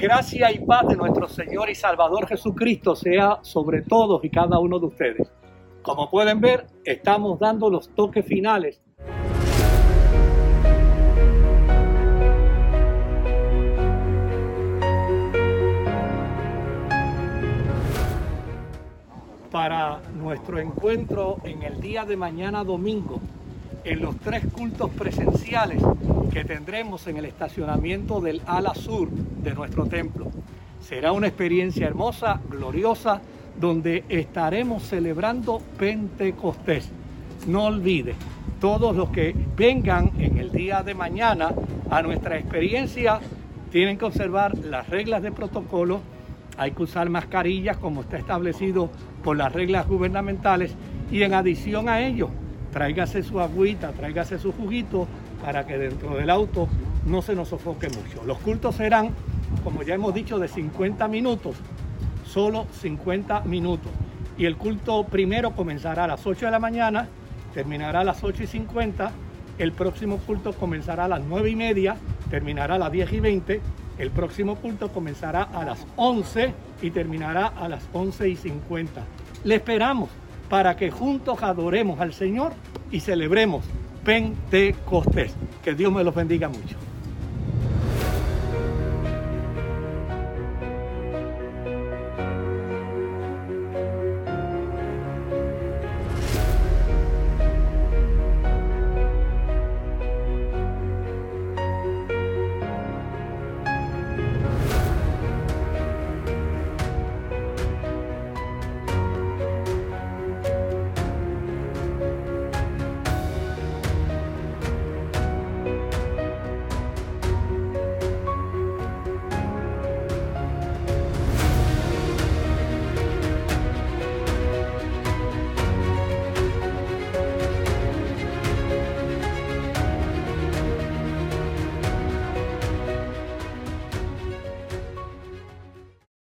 Gracia y paz de nuestro Señor y Salvador Jesucristo sea sobre todos y cada uno de ustedes. Como pueden ver, estamos dando los toques finales para nuestro encuentro en el día de mañana domingo en los tres cultos presenciales que tendremos en el estacionamiento del ala sur de nuestro templo. Será una experiencia hermosa, gloriosa, donde estaremos celebrando Pentecostés. No olvide, todos los que vengan en el día de mañana a nuestra experiencia tienen que observar las reglas de protocolo, hay que usar mascarillas como está establecido por las reglas gubernamentales y en adición a ello, tráigase su agüita, tráigase su juguito para que dentro del auto no se nos sofoque mucho. Los cultos serán, como ya hemos dicho, de 50 minutos, solo 50 minutos. Y el culto primero comenzará a las 8 de la mañana, terminará a las 8 y 50. El próximo culto comenzará a las 9 y media, terminará a las 10 y 20. El próximo culto comenzará a las 11 y terminará a las 11 y 50. Le esperamos para que juntos adoremos al Señor y celebremos Pentecostés. Que Dios me los bendiga mucho.